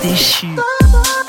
I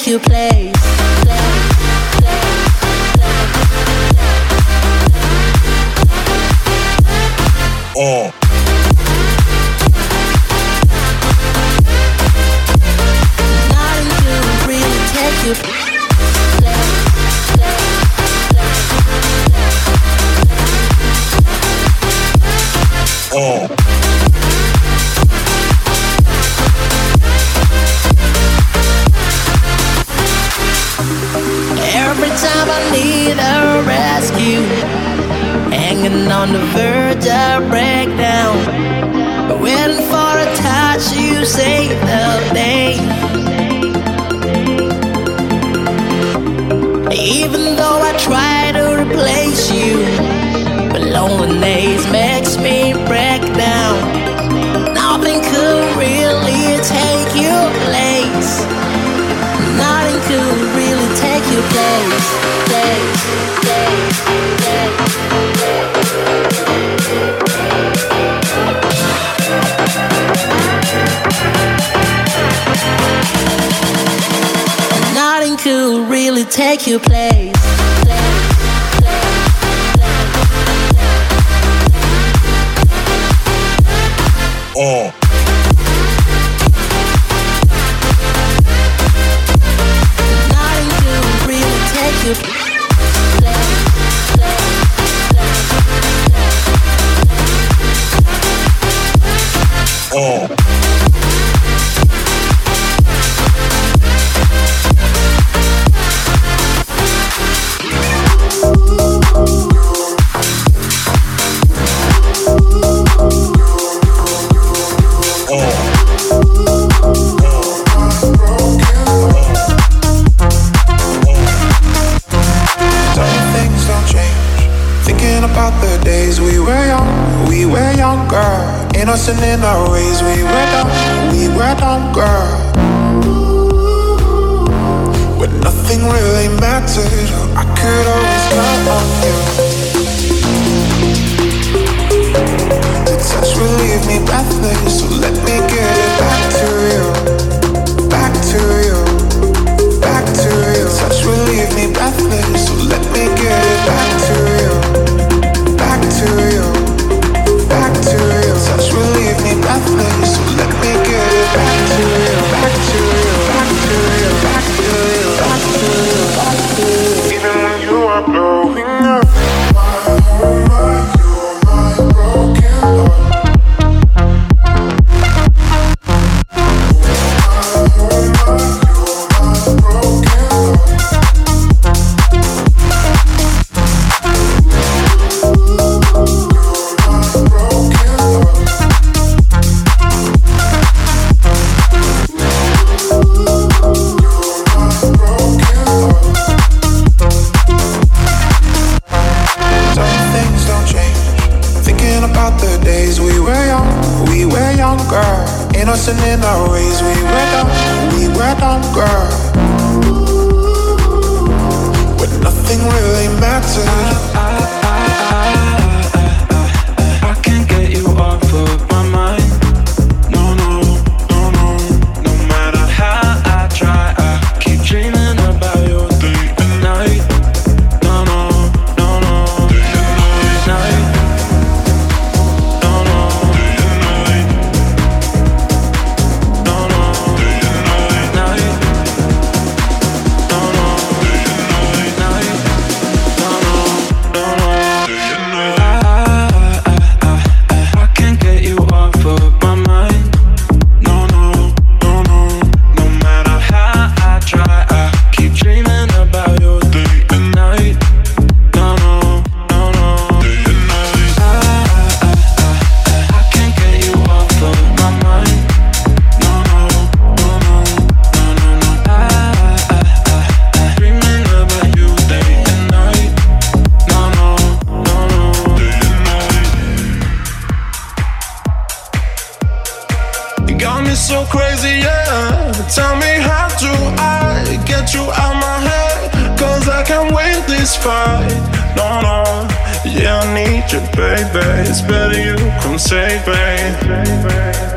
make you play. Mondays makes me break down. Nothing could really take your place. Nothing could really take you place. place, place, place. Nothing could really take your place. And in our ways, We were dumb. we were dumb, girl. When nothing really mattered, I could always count on you. The touch will leave me breathless, so let save